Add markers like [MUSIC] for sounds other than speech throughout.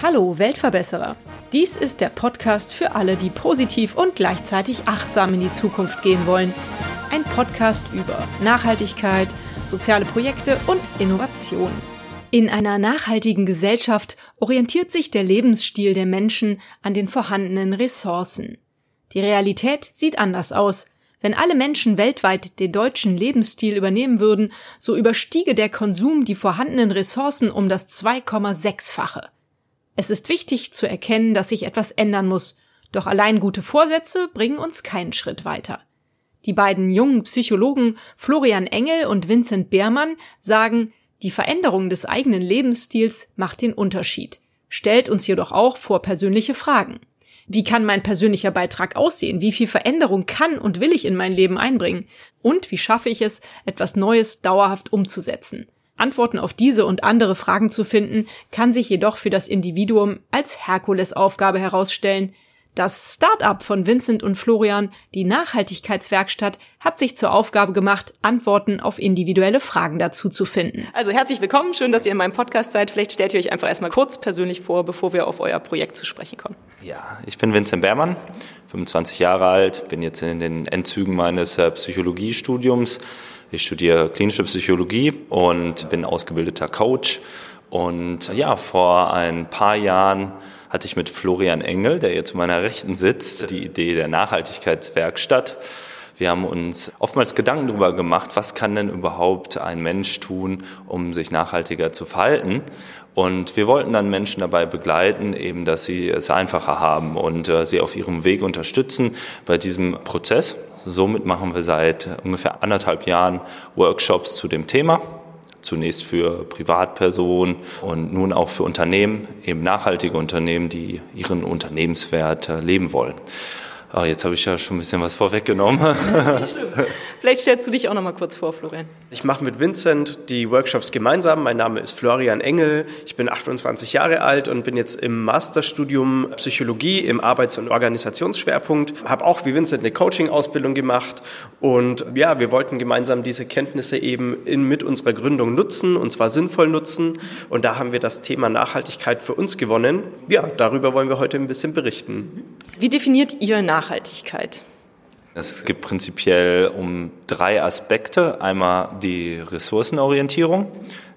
Hallo Weltverbesserer. Dies ist der Podcast für alle, die positiv und gleichzeitig achtsam in die Zukunft gehen wollen. Ein Podcast über Nachhaltigkeit, soziale Projekte und Innovation. In einer nachhaltigen Gesellschaft orientiert sich der Lebensstil der Menschen an den vorhandenen Ressourcen. Die Realität sieht anders aus. Wenn alle Menschen weltweit den deutschen Lebensstil übernehmen würden, so überstiege der Konsum die vorhandenen Ressourcen um das 2,6-fache. Es ist wichtig zu erkennen, dass sich etwas ändern muss, doch allein gute Vorsätze bringen uns keinen Schritt weiter. Die beiden jungen Psychologen Florian Engel und Vincent Beermann sagen, die Veränderung des eigenen Lebensstils macht den Unterschied, stellt uns jedoch auch vor persönliche Fragen. Wie kann mein persönlicher Beitrag aussehen? Wie viel Veränderung kann und will ich in mein Leben einbringen? Und wie schaffe ich es, etwas Neues dauerhaft umzusetzen? Antworten auf diese und andere Fragen zu finden, kann sich jedoch für das Individuum als Herkulesaufgabe herausstellen. Das Start-up von Vincent und Florian, die Nachhaltigkeitswerkstatt, hat sich zur Aufgabe gemacht, Antworten auf individuelle Fragen dazu zu finden. Also herzlich willkommen, schön, dass ihr in meinem Podcast seid. Vielleicht stellt ihr euch einfach erstmal kurz persönlich vor, bevor wir auf euer Projekt zu sprechen kommen. Ja, ich bin Vincent Bermann, 25 Jahre alt, bin jetzt in den Endzügen meines äh, Psychologiestudiums ich studiere klinische Psychologie und bin ausgebildeter Coach. Und ja, vor ein paar Jahren hatte ich mit Florian Engel, der jetzt zu meiner Rechten sitzt, die Idee der Nachhaltigkeitswerkstatt. Wir haben uns oftmals Gedanken darüber gemacht, was kann denn überhaupt ein Mensch tun, um sich nachhaltiger zu verhalten. Und wir wollten dann Menschen dabei begleiten, eben, dass sie es einfacher haben und äh, sie auf ihrem Weg unterstützen bei diesem Prozess. Somit machen wir seit ungefähr anderthalb Jahren Workshops zu dem Thema. Zunächst für Privatpersonen und nun auch für Unternehmen, eben nachhaltige Unternehmen, die ihren Unternehmenswert äh, leben wollen. Oh, jetzt habe ich ja schon ein bisschen was vorweggenommen. Das ist nicht [LAUGHS] schlimm. Vielleicht stellst du dich auch noch mal kurz vor, Florian. Ich mache mit Vincent die Workshops gemeinsam. Mein Name ist Florian Engel. Ich bin 28 Jahre alt und bin jetzt im Masterstudium Psychologie im Arbeits- und Organisationsschwerpunkt. Habe auch wie Vincent eine Coaching-Ausbildung gemacht und ja, wir wollten gemeinsam diese Kenntnisse eben in, mit unserer Gründung nutzen und zwar sinnvoll nutzen. Und da haben wir das Thema Nachhaltigkeit für uns gewonnen. Ja, darüber wollen wir heute ein bisschen berichten. Wie definiert ihr Nachhaltigkeit? Nachhaltigkeit? Es gibt prinzipiell um drei Aspekte. Einmal die Ressourcenorientierung.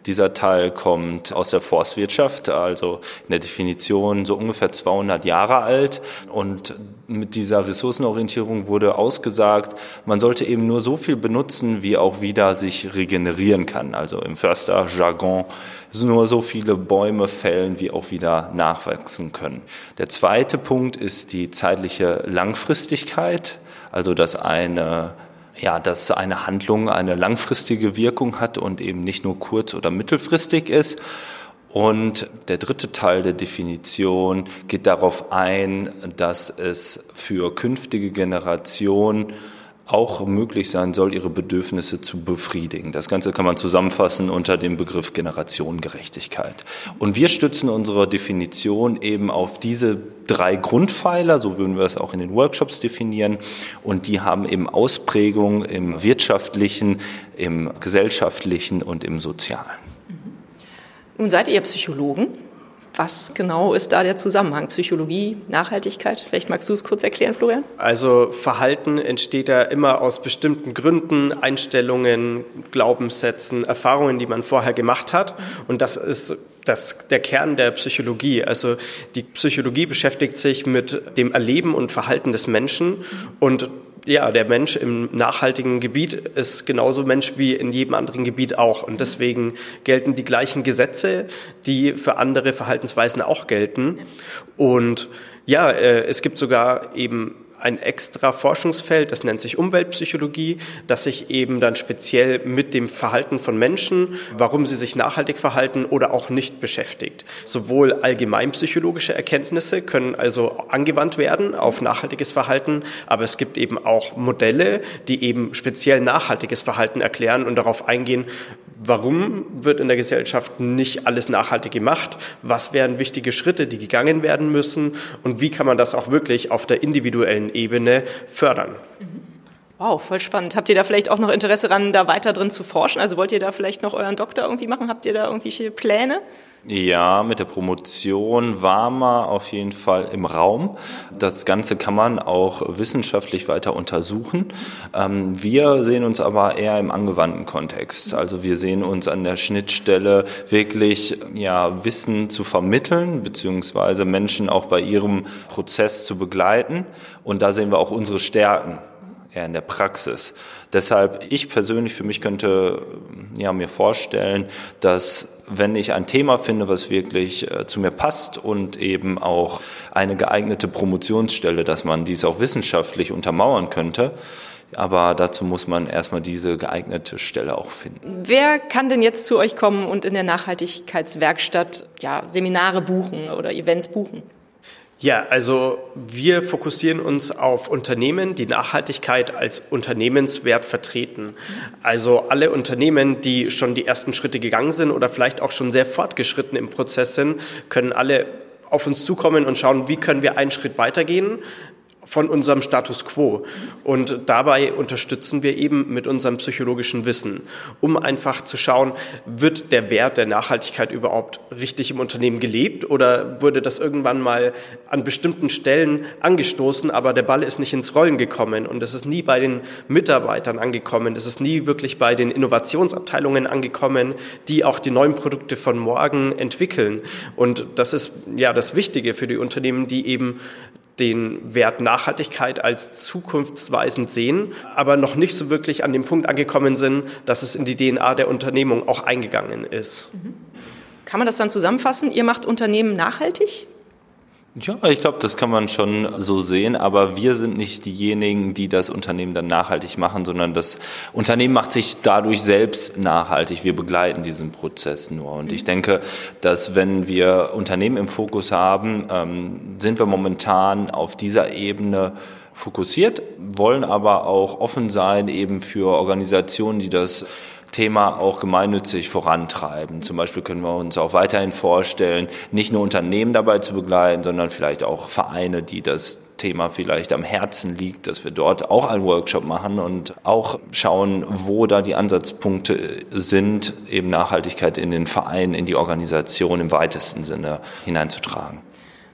Dieser Teil kommt aus der Forstwirtschaft, also in der Definition so ungefähr 200 Jahre alt. Und mit dieser Ressourcenorientierung wurde ausgesagt, man sollte eben nur so viel benutzen, wie auch wieder sich regenerieren kann. Also im Försterjargon nur so viele Bäume fällen, wie auch wieder nachwachsen können. Der zweite Punkt ist die zeitliche Langfristigkeit, also dass eine ja, dass eine Handlung eine langfristige Wirkung hat und eben nicht nur kurz- oder mittelfristig ist. Und der dritte Teil der Definition geht darauf ein, dass es für künftige Generationen auch möglich sein soll, ihre Bedürfnisse zu befriedigen. Das Ganze kann man zusammenfassen unter dem Begriff Generationengerechtigkeit. Und wir stützen unsere Definition eben auf diese drei Grundpfeiler, so würden wir es auch in den Workshops definieren. Und die haben eben Ausprägung im wirtschaftlichen, im gesellschaftlichen und im sozialen. Nun seid ihr Psychologen. Was genau ist da der Zusammenhang? Psychologie, Nachhaltigkeit? Vielleicht magst du es kurz erklären, Florian? Also Verhalten entsteht ja immer aus bestimmten Gründen, Einstellungen, Glaubenssätzen, Erfahrungen, die man vorher gemacht hat. Und das ist das, der Kern der Psychologie. Also die Psychologie beschäftigt sich mit dem Erleben und Verhalten des Menschen und ja, der Mensch im nachhaltigen Gebiet ist genauso Mensch wie in jedem anderen Gebiet auch. Und deswegen gelten die gleichen Gesetze, die für andere Verhaltensweisen auch gelten. Und ja, äh, es gibt sogar eben ein extra Forschungsfeld, das nennt sich Umweltpsychologie, das sich eben dann speziell mit dem Verhalten von Menschen, warum sie sich nachhaltig verhalten oder auch nicht beschäftigt. Sowohl allgemeinpsychologische Erkenntnisse können also angewandt werden auf nachhaltiges Verhalten, aber es gibt eben auch Modelle, die eben speziell nachhaltiges Verhalten erklären und darauf eingehen, warum wird in der Gesellschaft nicht alles nachhaltig gemacht, was wären wichtige Schritte, die gegangen werden müssen? Und wie kann man das auch wirklich auf der individuellen Ebene fördern. Wow, voll spannend. Habt ihr da vielleicht auch noch Interesse daran, da weiter drin zu forschen? Also wollt ihr da vielleicht noch euren Doktor irgendwie machen? Habt ihr da irgendwelche Pläne? Ja, mit der Promotion war man auf jeden Fall im Raum. Das Ganze kann man auch wissenschaftlich weiter untersuchen. Ähm, wir sehen uns aber eher im angewandten Kontext. Also wir sehen uns an der Schnittstelle wirklich ja, Wissen zu vermitteln, beziehungsweise Menschen auch bei ihrem Prozess zu begleiten. Und da sehen wir auch unsere Stärken eher in der Praxis. Deshalb, ich persönlich für mich könnte ja, mir vorstellen, dass wenn ich ein Thema finde, was wirklich äh, zu mir passt und eben auch eine geeignete Promotionsstelle, dass man dies auch wissenschaftlich untermauern könnte, aber dazu muss man erstmal diese geeignete Stelle auch finden. Wer kann denn jetzt zu euch kommen und in der Nachhaltigkeitswerkstatt ja, Seminare buchen oder Events buchen? Ja, also wir fokussieren uns auf Unternehmen, die Nachhaltigkeit als Unternehmenswert vertreten. Also alle Unternehmen, die schon die ersten Schritte gegangen sind oder vielleicht auch schon sehr fortgeschritten im Prozess sind, können alle auf uns zukommen und schauen, wie können wir einen Schritt weitergehen, von unserem Status quo. Und dabei unterstützen wir eben mit unserem psychologischen Wissen, um einfach zu schauen, wird der Wert der Nachhaltigkeit überhaupt richtig im Unternehmen gelebt oder wurde das irgendwann mal an bestimmten Stellen angestoßen, aber der Ball ist nicht ins Rollen gekommen und es ist nie bei den Mitarbeitern angekommen, es ist nie wirklich bei den Innovationsabteilungen angekommen, die auch die neuen Produkte von morgen entwickeln. Und das ist ja das Wichtige für die Unternehmen, die eben den Wert Nachhaltigkeit als zukunftsweisend sehen, aber noch nicht so wirklich an dem Punkt angekommen sind, dass es in die DNA der Unternehmung auch eingegangen ist. Kann man das dann zusammenfassen? Ihr macht Unternehmen nachhaltig? Ja, ich glaube, das kann man schon so sehen, aber wir sind nicht diejenigen, die das Unternehmen dann nachhaltig machen, sondern das Unternehmen macht sich dadurch selbst nachhaltig. Wir begleiten diesen Prozess nur. Und ich denke, dass wenn wir Unternehmen im Fokus haben, ähm, sind wir momentan auf dieser Ebene fokussiert, wollen aber auch offen sein eben für Organisationen, die das Thema auch gemeinnützig vorantreiben. Zum Beispiel können wir uns auch weiterhin vorstellen, nicht nur Unternehmen dabei zu begleiten, sondern vielleicht auch Vereine, die das Thema vielleicht am Herzen liegt, dass wir dort auch einen Workshop machen und auch schauen, wo da die Ansatzpunkte sind, eben Nachhaltigkeit in den Verein, in die Organisation im weitesten Sinne hineinzutragen.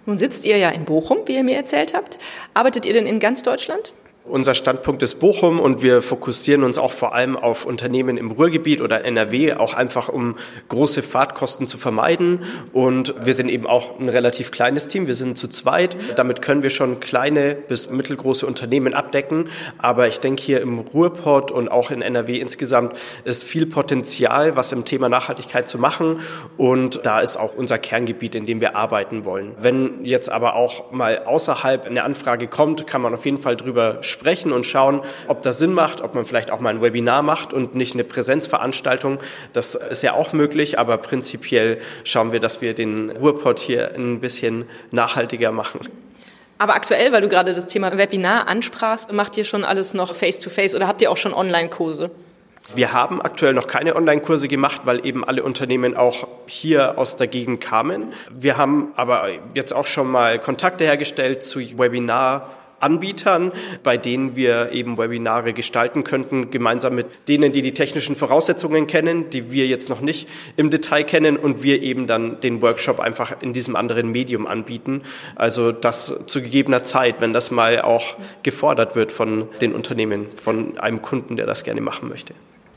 Nun sitzt ihr ja in Bochum, wie ihr mir erzählt habt. Arbeitet ihr denn in ganz Deutschland? Unser Standpunkt ist Bochum und wir fokussieren uns auch vor allem auf Unternehmen im Ruhrgebiet oder NRW, auch einfach um große Fahrtkosten zu vermeiden. Und wir sind eben auch ein relativ kleines Team, wir sind zu zweit. Damit können wir schon kleine bis mittelgroße Unternehmen abdecken. Aber ich denke hier im Ruhrport und auch in NRW insgesamt ist viel Potenzial, was im Thema Nachhaltigkeit zu machen. Und da ist auch unser Kerngebiet, in dem wir arbeiten wollen. Wenn jetzt aber auch mal außerhalb eine Anfrage kommt, kann man auf jeden Fall drüber und schauen, ob das Sinn macht, ob man vielleicht auch mal ein Webinar macht und nicht eine Präsenzveranstaltung. Das ist ja auch möglich, aber prinzipiell schauen wir, dass wir den Ruhrpott hier ein bisschen nachhaltiger machen. Aber aktuell, weil du gerade das Thema Webinar ansprachst, macht ihr schon alles noch face-to-face -face oder habt ihr auch schon Online-Kurse? Wir haben aktuell noch keine Online-Kurse gemacht, weil eben alle Unternehmen auch hier aus der Gegend kamen. Wir haben aber jetzt auch schon mal Kontakte hergestellt zu Webinar- Anbietern, bei denen wir eben Webinare gestalten könnten, gemeinsam mit denen, die die technischen Voraussetzungen kennen, die wir jetzt noch nicht im Detail kennen und wir eben dann den Workshop einfach in diesem anderen Medium anbieten. Also das zu gegebener Zeit, wenn das mal auch gefordert wird von den Unternehmen, von einem Kunden, der das gerne machen möchte.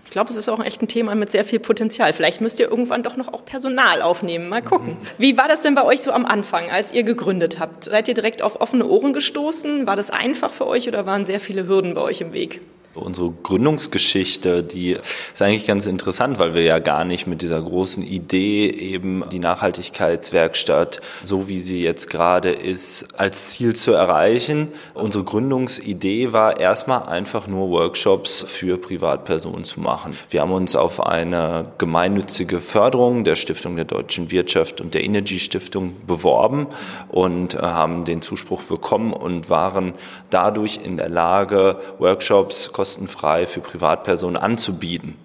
Ich glaube, es ist auch echt ein Thema mit sehr viel Potenzial. Vielleicht müsst ihr irgendwann doch noch auch Personal aufnehmen. Mal gucken. Mhm. Wie war das denn bei euch so am Anfang, als ihr gegründet habt? Seid ihr direkt auf offene Ohren gestoßen? War das einfach für euch oder waren sehr viele Hürden bei euch im Weg? Unsere Gründungsgeschichte, die ist eigentlich ganz interessant, weil wir ja gar nicht mit dieser großen Idee eben die Nachhaltigkeitswerkstatt, so wie sie jetzt gerade ist, als Ziel zu erreichen. Unsere Gründungsidee war erstmal einfach nur Workshops für Privatpersonen zu machen. Wir haben uns auf eine gemeinnützige Förderung der Stiftung der deutschen Wirtschaft und der Energy Stiftung beworben und äh, haben den Zuspruch bekommen und waren dadurch in der Lage, Workshops kostenfrei für Privatpersonen anzubieten.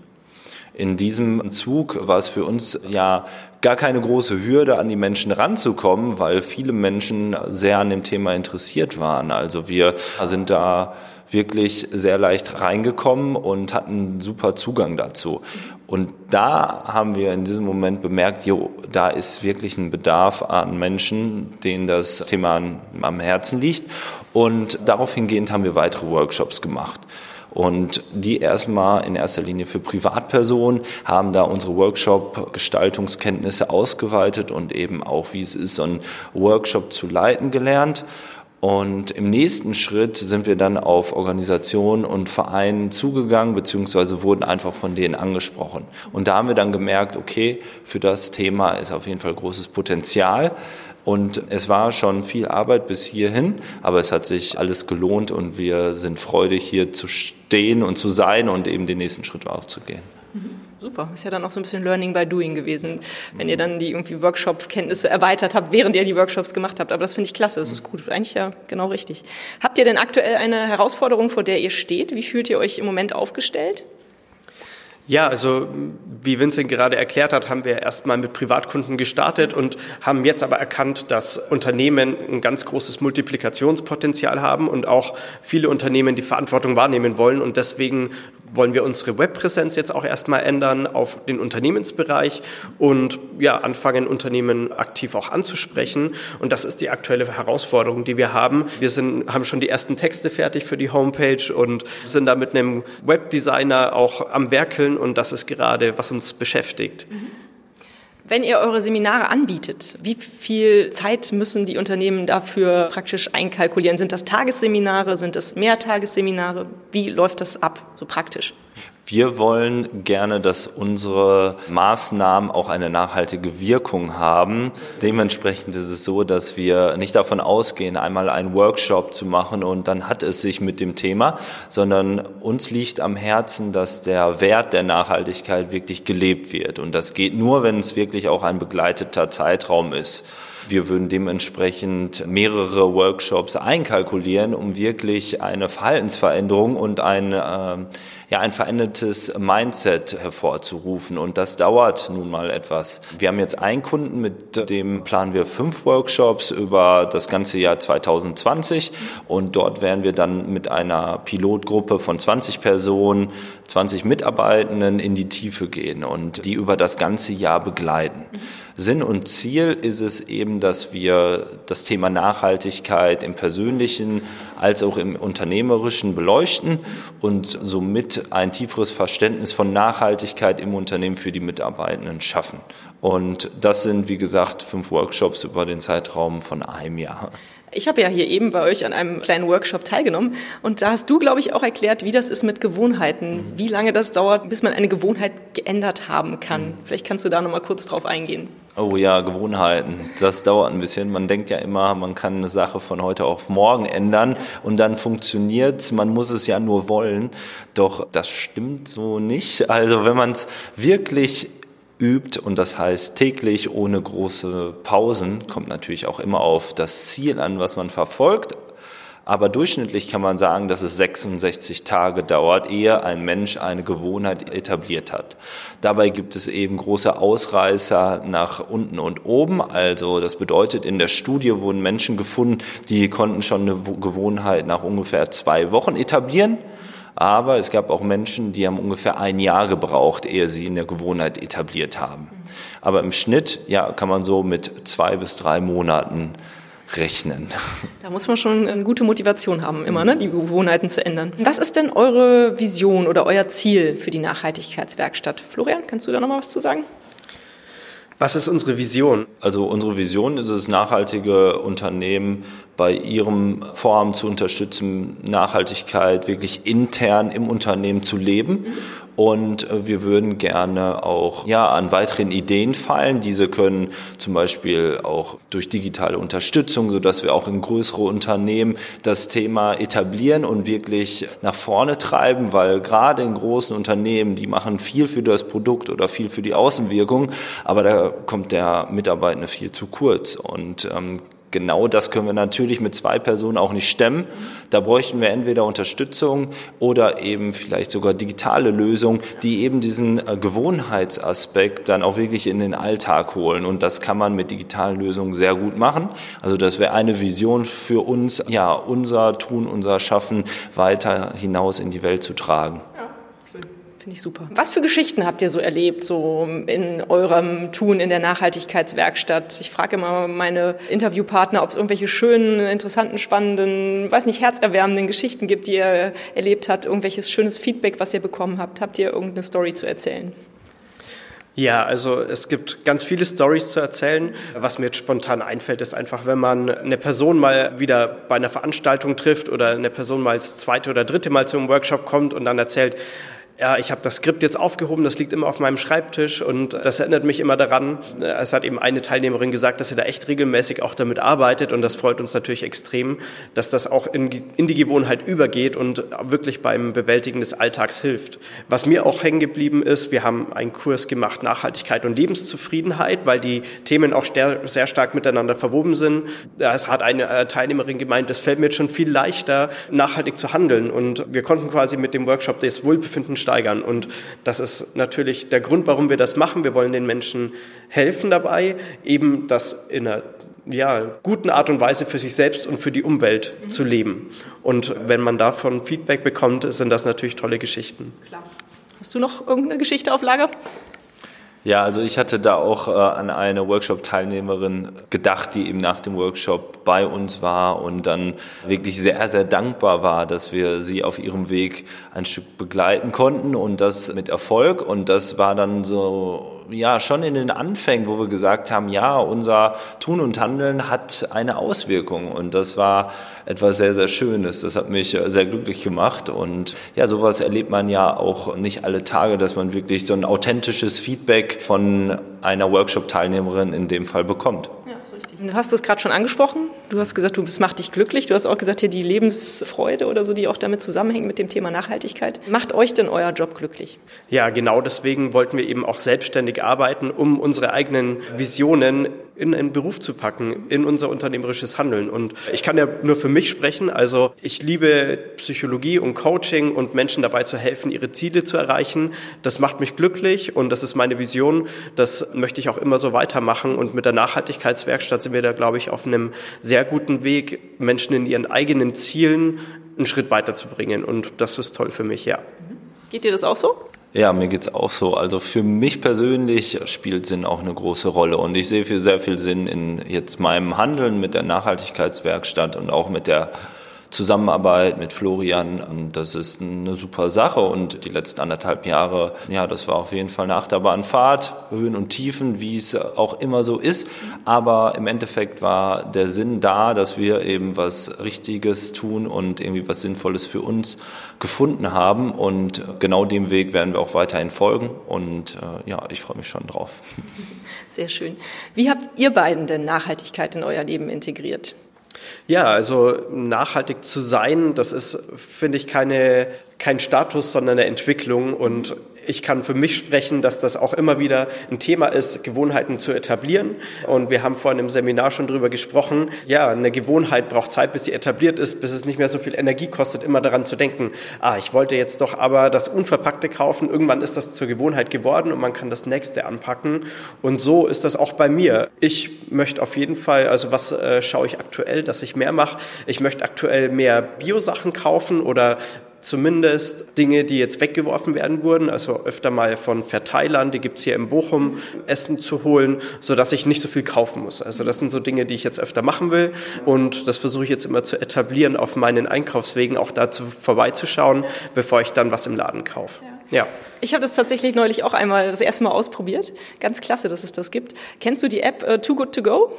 In diesem Zug war es für uns ja gar keine große Hürde, an die Menschen ranzukommen, weil viele Menschen sehr an dem Thema interessiert waren. Also wir sind da wirklich sehr leicht reingekommen und hatten super Zugang dazu. Und da haben wir in diesem Moment bemerkt, jo, da ist wirklich ein Bedarf an Menschen, denen das Thema am Herzen liegt. Und darauf hingehend haben wir weitere Workshops gemacht. Und die erstmal in erster Linie für Privatpersonen haben da unsere Workshop-Gestaltungskenntnisse ausgeweitet und eben auch, wie es ist, so einen Workshop zu leiten gelernt. Und im nächsten Schritt sind wir dann auf Organisationen und Vereinen zugegangen, beziehungsweise wurden einfach von denen angesprochen. Und da haben wir dann gemerkt, okay, für das Thema ist auf jeden Fall großes Potenzial. Und es war schon viel Arbeit bis hierhin, aber es hat sich alles gelohnt und wir sind freudig, hier zu stehen und zu sein und eben den nächsten Schritt auch zu gehen. Super, ist ja dann auch so ein bisschen Learning by Doing gewesen, wenn ihr dann die irgendwie Workshop-Kenntnisse erweitert habt, während ihr die Workshops gemacht habt. Aber das finde ich klasse, das ist gut, eigentlich ja genau richtig. Habt ihr denn aktuell eine Herausforderung, vor der ihr steht? Wie fühlt ihr euch im Moment aufgestellt? Ja, also wie Vincent gerade erklärt hat, haben wir erstmal mit Privatkunden gestartet und haben jetzt aber erkannt, dass Unternehmen ein ganz großes Multiplikationspotenzial haben und auch viele Unternehmen die Verantwortung wahrnehmen wollen und deswegen wollen wir unsere Webpräsenz jetzt auch erstmal ändern auf den Unternehmensbereich und ja, anfangen, Unternehmen aktiv auch anzusprechen. Und das ist die aktuelle Herausforderung, die wir haben. Wir sind, haben schon die ersten Texte fertig für die Homepage und sind da mit einem Webdesigner auch am Werkeln und das ist gerade, was uns beschäftigt. Mhm. Wenn ihr eure Seminare anbietet, wie viel Zeit müssen die Unternehmen dafür praktisch einkalkulieren? Sind das Tagesseminare? Sind das Mehrtagesseminare? Wie läuft das ab, so praktisch? Wir wollen gerne, dass unsere Maßnahmen auch eine nachhaltige Wirkung haben. Dementsprechend ist es so, dass wir nicht davon ausgehen, einmal einen Workshop zu machen und dann hat es sich mit dem Thema, sondern uns liegt am Herzen, dass der Wert der Nachhaltigkeit wirklich gelebt wird. Und das geht nur, wenn es wirklich auch ein begleiteter Zeitraum ist. Wir würden dementsprechend mehrere Workshops einkalkulieren, um wirklich eine Verhaltensveränderung und ein äh, ja, ein verändertes Mindset hervorzurufen. Und das dauert nun mal etwas. Wir haben jetzt einen Kunden, mit dem planen wir fünf Workshops über das ganze Jahr 2020. Und dort werden wir dann mit einer Pilotgruppe von 20 Personen, 20 Mitarbeitenden in die Tiefe gehen und die über das ganze Jahr begleiten. Sinn und Ziel ist es eben, dass wir das Thema Nachhaltigkeit im persönlichen als auch im unternehmerischen beleuchten und somit ein tieferes Verständnis von Nachhaltigkeit im Unternehmen für die Mitarbeitenden schaffen. Und das sind, wie gesagt, fünf Workshops über den Zeitraum von einem Jahr. Ich habe ja hier eben bei euch an einem kleinen Workshop teilgenommen und da hast du, glaube ich, auch erklärt, wie das ist mit Gewohnheiten, mhm. wie lange das dauert, bis man eine Gewohnheit geändert haben kann. Mhm. Vielleicht kannst du da noch mal kurz drauf eingehen. Oh ja, Gewohnheiten. Das dauert ein bisschen. Man denkt ja immer, man kann eine Sache von heute auf morgen ändern und dann funktioniert's. Man muss es ja nur wollen. Doch das stimmt so nicht. Also wenn man es wirklich übt und das heißt täglich ohne große Pausen, kommt natürlich auch immer auf das Ziel an, was man verfolgt. Aber durchschnittlich kann man sagen, dass es 66 Tage dauert, ehe ein Mensch eine Gewohnheit etabliert hat. Dabei gibt es eben große Ausreißer nach unten und oben. Also das bedeutet, in der Studie wurden Menschen gefunden, die konnten schon eine Gewohnheit nach ungefähr zwei Wochen etablieren. Aber es gab auch Menschen, die haben ungefähr ein Jahr gebraucht, ehe sie in der Gewohnheit etabliert haben. Aber im Schnitt, ja, kann man so mit zwei bis drei Monaten rechnen. Da muss man schon eine gute Motivation haben, immer, ne, die Gewohnheiten zu ändern. Was ist denn eure Vision oder euer Ziel für die Nachhaltigkeitswerkstatt? Florian, kannst du da noch mal was zu sagen? Was ist unsere Vision? Also unsere Vision ist es, nachhaltige Unternehmen bei ihrem Vorhaben zu unterstützen, Nachhaltigkeit wirklich intern im Unternehmen zu leben und äh, wir würden gerne auch ja, an weiteren Ideen feilen. Diese können zum Beispiel auch durch digitale Unterstützung, sodass wir auch in größere Unternehmen das Thema etablieren und wirklich nach vorne treiben, weil gerade in großen Unternehmen, die machen viel für das Produkt oder viel für die Außenwirkung, aber da kommt der Mitarbeitende viel zu kurz. Und ähm, genau das können wir natürlich mit zwei Personen auch nicht stemmen. Da bräuchten wir entweder Unterstützung oder eben vielleicht sogar digitale Lösungen, die eben diesen äh, Gewohnheitsaspekt dann auch wirklich in den Alltag holen. Und das kann man mit digitalen Lösungen sehr gut machen. Also das wäre eine Vision für uns, ja, unser Tun, unser Schaffen weiter hinaus in die Welt zu tragen. Finde ich super. Was für Geschichten habt ihr so erlebt, so in eurem Tun in der Nachhaltigkeitswerkstatt? Ich frage immer meine Interviewpartner, ob es irgendwelche schönen, interessanten, spannenden, weiß nicht, herzerwärmenden Geschichten gibt, die ihr erlebt habt, irgendwelches schönes Feedback, was ihr bekommen habt. Habt ihr irgendeine Story zu erzählen? Ja, also es gibt ganz viele Stories zu erzählen. Was mir jetzt spontan einfällt, ist einfach, wenn man eine Person mal wieder bei einer Veranstaltung trifft oder eine Person mal das zweite oder dritte Mal zum Workshop kommt und dann erzählt, ja, ich habe das Skript jetzt aufgehoben, das liegt immer auf meinem Schreibtisch und das erinnert mich immer daran. Es hat eben eine Teilnehmerin gesagt, dass sie da echt regelmäßig auch damit arbeitet und das freut uns natürlich extrem, dass das auch in, in die Gewohnheit übergeht und wirklich beim Bewältigen des Alltags hilft. Was mir auch hängen geblieben ist, wir haben einen Kurs gemacht Nachhaltigkeit und Lebenszufriedenheit, weil die Themen auch sehr stark miteinander verwoben sind. Es hat eine äh, Teilnehmerin gemeint, das fällt mir jetzt schon viel leichter, nachhaltig zu handeln und wir konnten quasi mit dem Workshop das Wohlbefinden steigern. Und das ist natürlich der Grund, warum wir das machen. Wir wollen den Menschen helfen dabei, eben das in einer ja, guten Art und Weise für sich selbst und für die Umwelt mhm. zu leben. Und wenn man davon Feedback bekommt, sind das natürlich tolle Geschichten. Klar. Hast du noch irgendeine Geschichte auf Lager? Ja, also ich hatte da auch äh, an eine Workshop-Teilnehmerin gedacht, die eben nach dem Workshop bei uns war und dann wirklich sehr, sehr dankbar war, dass wir sie auf ihrem Weg ein Stück begleiten konnten und das mit Erfolg. Und das war dann so ja schon in den Anfängen, wo wir gesagt haben, ja, unser Tun und Handeln hat eine Auswirkung und das war etwas sehr, sehr Schönes. Das hat mich sehr glücklich gemacht und ja, sowas erlebt man ja auch nicht alle Tage, dass man wirklich so ein authentisches Feedback von einer Workshop-Teilnehmerin in dem Fall bekommt. Du hast es gerade schon angesprochen. Du hast gesagt, du, es macht dich glücklich. Du hast auch gesagt, hier die Lebensfreude oder so, die auch damit zusammenhängt mit dem Thema Nachhaltigkeit. Macht euch denn euer Job glücklich? Ja, genau deswegen wollten wir eben auch selbstständig arbeiten, um unsere eigenen Visionen in einen Beruf zu packen, in unser unternehmerisches Handeln. Und ich kann ja nur für mich sprechen. Also ich liebe Psychologie und Coaching und Menschen dabei zu helfen, ihre Ziele zu erreichen. Das macht mich glücklich und das ist meine Vision. Das möchte ich auch immer so weitermachen. Und mit der Nachhaltigkeitswerkstatt sind wir da, glaube ich, auf einem sehr guten Weg, Menschen in ihren eigenen Zielen einen Schritt weiterzubringen. Und das ist toll für mich, ja. Geht dir das auch so? Ja, mir geht's auch so. Also für mich persönlich spielt Sinn auch eine große Rolle und ich sehe sehr viel Sinn in jetzt meinem Handeln mit der Nachhaltigkeitswerkstatt und auch mit der Zusammenarbeit mit Florian. Das ist eine super Sache und die letzten anderthalb Jahre, ja, das war auf jeden Fall eine Achterbahnfahrt, Höhen und Tiefen, wie es auch immer so ist. Aber im Endeffekt war der Sinn da, dass wir eben was Richtiges tun und irgendwie was Sinnvolles für uns gefunden haben und genau dem Weg werden wir auch weiterhin folgen und äh, ja, ich freue mich schon drauf. [LAUGHS] Sehr schön. Wie habt ihr beiden denn Nachhaltigkeit in euer Leben integriert? Ja, also nachhaltig zu sein, das ist, finde ich, keine, kein Status, sondern eine Entwicklung. Und ich kann für mich sprechen, dass das auch immer wieder ein Thema ist, Gewohnheiten zu etablieren. Und wir haben vorhin im Seminar schon drüber gesprochen. Ja, eine Gewohnheit braucht Zeit, bis sie etabliert ist, bis es nicht mehr so viel Energie kostet, immer daran zu denken, ah, ich wollte jetzt doch aber das Unverpackte kaufen. Irgendwann ist das zur Gewohnheit geworden und man kann das nächste anpacken. Und so ist das auch bei mir. Ich möchte auf jeden Fall, also was äh, schaue ich aktuell, dass ich mehr mache? Ich möchte aktuell mehr Biosachen kaufen oder zumindest Dinge, die jetzt weggeworfen werden wurden, also öfter mal von Verteilern, die gibt's hier in Bochum, Essen zu holen, so dass ich nicht so viel kaufen muss. Also das sind so Dinge, die ich jetzt öfter machen will und das versuche ich jetzt immer zu etablieren auf meinen Einkaufswegen, auch dazu vorbeizuschauen, bevor ich dann was im Laden kaufe. Ja. ja. Ich habe das tatsächlich neulich auch einmal das erste Mal ausprobiert. Ganz klasse, dass es das gibt. Kennst du die App uh, Too Good To Go?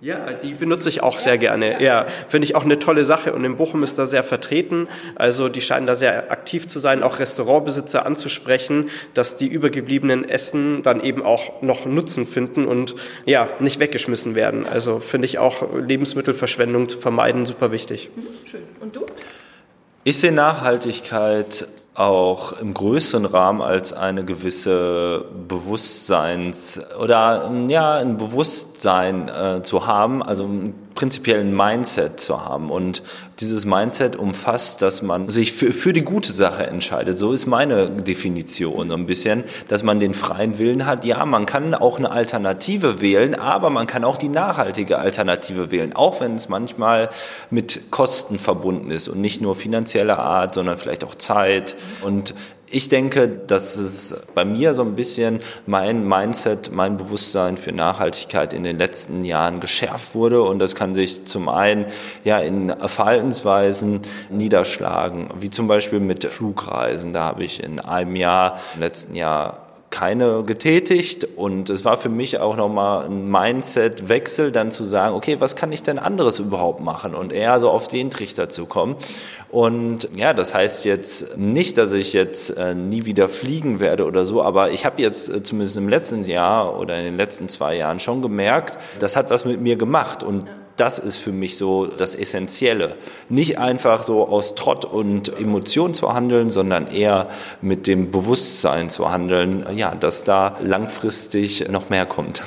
Ja, die benutze ich auch sehr gerne. Ja, finde ich auch eine tolle Sache und in Bochum ist da sehr vertreten. Also die scheinen da sehr aktiv zu sein, auch Restaurantbesitzer anzusprechen, dass die übergebliebenen Essen dann eben auch noch Nutzen finden und ja, nicht weggeschmissen werden. Also finde ich auch Lebensmittelverschwendung zu vermeiden super wichtig. Mhm, schön. Und du? Ich sehe Nachhaltigkeit auch im größeren Rahmen als eine gewisse Bewusstseins- oder ja, ein Bewusstsein äh, zu haben. Also prinzipiellen Mindset zu haben. Und dieses Mindset umfasst, dass man sich für, für die gute Sache entscheidet. So ist meine Definition so ein bisschen, dass man den freien Willen hat. Ja, man kann auch eine Alternative wählen, aber man kann auch die nachhaltige Alternative wählen, auch wenn es manchmal mit Kosten verbunden ist und nicht nur finanzieller Art, sondern vielleicht auch Zeit. Und ich denke, dass es bei mir so ein bisschen mein Mindset, mein Bewusstsein für Nachhaltigkeit in den letzten Jahren geschärft wurde und das kann sich zum einen ja in Verhaltensweisen niederschlagen, wie zum Beispiel mit Flugreisen. Da habe ich in einem Jahr, im letzten Jahr keine getätigt. Und es war für mich auch nochmal ein Mindset-Wechsel, dann zu sagen, okay, was kann ich denn anderes überhaupt machen? Und eher so auf den Trichter zu kommen. Und ja, das heißt jetzt nicht, dass ich jetzt äh, nie wieder fliegen werde oder so, aber ich habe jetzt äh, zumindest im letzten Jahr oder in den letzten zwei Jahren schon gemerkt, das hat was mit mir gemacht. Und das ist für mich so das Essentielle. Nicht einfach so aus Trott und Emotion zu handeln, sondern eher mit dem Bewusstsein zu handeln, ja, dass da langfristig noch mehr kommt.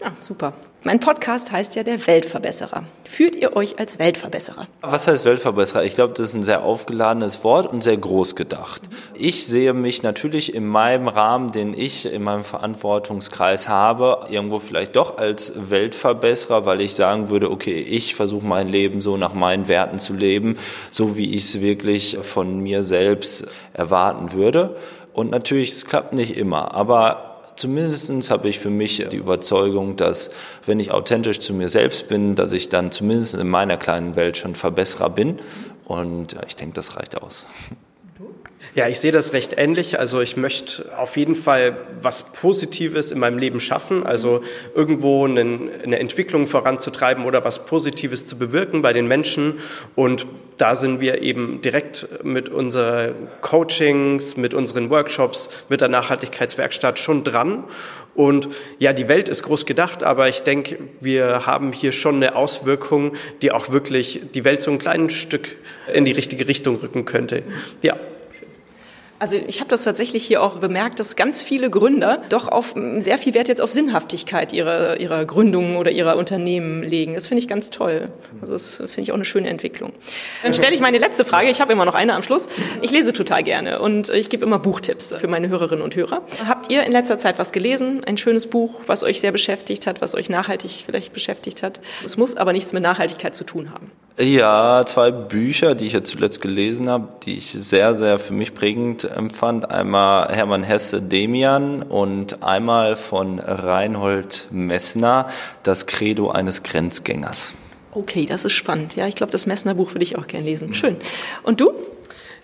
Ja, super. Mein Podcast heißt ja der Weltverbesserer. Fühlt ihr euch als Weltverbesserer? Was heißt Weltverbesserer? Ich glaube, das ist ein sehr aufgeladenes Wort und sehr groß gedacht. Ich sehe mich natürlich in meinem Rahmen, den ich in meinem Verantwortungskreis habe, irgendwo vielleicht doch als Weltverbesserer, weil ich sagen würde, okay, ich versuche mein Leben so nach meinen Werten zu leben, so wie ich es wirklich von mir selbst erwarten würde. Und natürlich, es klappt nicht immer, aber Zumindest habe ich für mich die Überzeugung, dass wenn ich authentisch zu mir selbst bin, dass ich dann zumindest in meiner kleinen Welt schon Verbesserer bin. Und ich denke, das reicht aus. Ja, ich sehe das recht ähnlich. Also ich möchte auf jeden Fall was Positives in meinem Leben schaffen, also irgendwo eine, eine Entwicklung voranzutreiben oder was Positives zu bewirken bei den Menschen. Und da sind wir eben direkt mit unseren Coachings, mit unseren Workshops, mit der Nachhaltigkeitswerkstatt schon dran. Und ja, die Welt ist groß gedacht, aber ich denke, wir haben hier schon eine Auswirkung, die auch wirklich die Welt so ein kleines Stück in die richtige Richtung rücken könnte. Ja. Also ich habe das tatsächlich hier auch bemerkt, dass ganz viele Gründer doch auf sehr viel Wert jetzt auf Sinnhaftigkeit ihrer, ihrer Gründungen oder ihrer Unternehmen legen. Das finde ich ganz toll. Also das finde ich auch eine schöne Entwicklung. Dann stelle ich meine letzte Frage. Ich habe immer noch eine am Schluss. Ich lese total gerne und ich gebe immer Buchtipps für meine Hörerinnen und Hörer. Habt ihr in letzter Zeit was gelesen? Ein schönes Buch, was euch sehr beschäftigt hat, was euch nachhaltig vielleicht beschäftigt hat? Es muss aber nichts mit Nachhaltigkeit zu tun haben. Ja, zwei Bücher, die ich jetzt zuletzt gelesen habe, die ich sehr, sehr für mich prägend empfand. Einmal Hermann Hesse Demian und einmal von Reinhold Messner, Das Credo eines Grenzgängers. Okay, das ist spannend. Ja, ich glaube, das Messner Buch würde ich auch gerne lesen. Schön. Und du?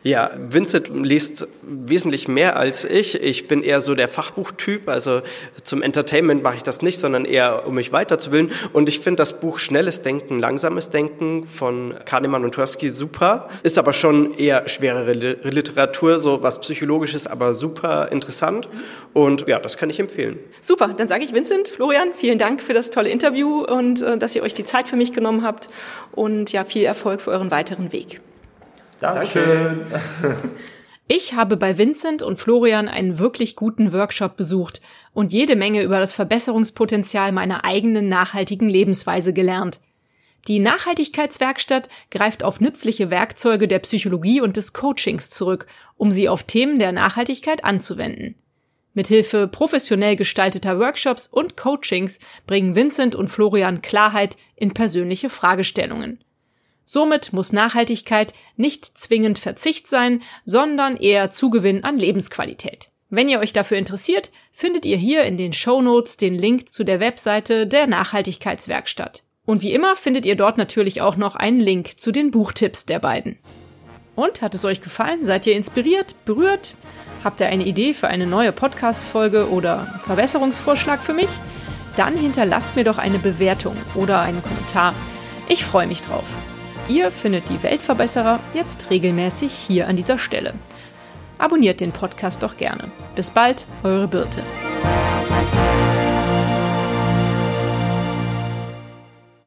Ja, Vincent liest wesentlich mehr als ich. Ich bin eher so der Fachbuchtyp, also zum Entertainment mache ich das nicht, sondern eher, um mich weiterzubilden. Und ich finde das Buch Schnelles Denken, Langsames Denken von Kahnemann und Tversky super, ist aber schon eher schwerere Literatur, so was Psychologisches, aber super interessant. Und ja, das kann ich empfehlen. Super, dann sage ich Vincent, Florian, vielen Dank für das tolle Interview und äh, dass ihr euch die Zeit für mich genommen habt. Und ja, viel Erfolg für euren weiteren Weg. Dankeschön. [LAUGHS] Ich habe bei Vincent und Florian einen wirklich guten Workshop besucht und jede Menge über das Verbesserungspotenzial meiner eigenen nachhaltigen Lebensweise gelernt. Die Nachhaltigkeitswerkstatt greift auf nützliche Werkzeuge der Psychologie und des Coachings zurück, um sie auf Themen der Nachhaltigkeit anzuwenden. Mithilfe professionell gestalteter Workshops und Coachings bringen Vincent und Florian Klarheit in persönliche Fragestellungen. Somit muss Nachhaltigkeit nicht zwingend Verzicht sein, sondern eher Zugewinn an Lebensqualität. Wenn ihr euch dafür interessiert, findet ihr hier in den Show Notes den Link zu der Webseite der Nachhaltigkeitswerkstatt. Und wie immer findet ihr dort natürlich auch noch einen Link zu den Buchtipps der beiden. Und hat es euch gefallen? Seid ihr inspiriert, berührt? Habt ihr eine Idee für eine neue Podcast-Folge oder Verbesserungsvorschlag für mich? Dann hinterlasst mir doch eine Bewertung oder einen Kommentar. Ich freue mich drauf. Ihr findet die Weltverbesserer jetzt regelmäßig hier an dieser Stelle. Abonniert den Podcast doch gerne. Bis bald, eure Birte.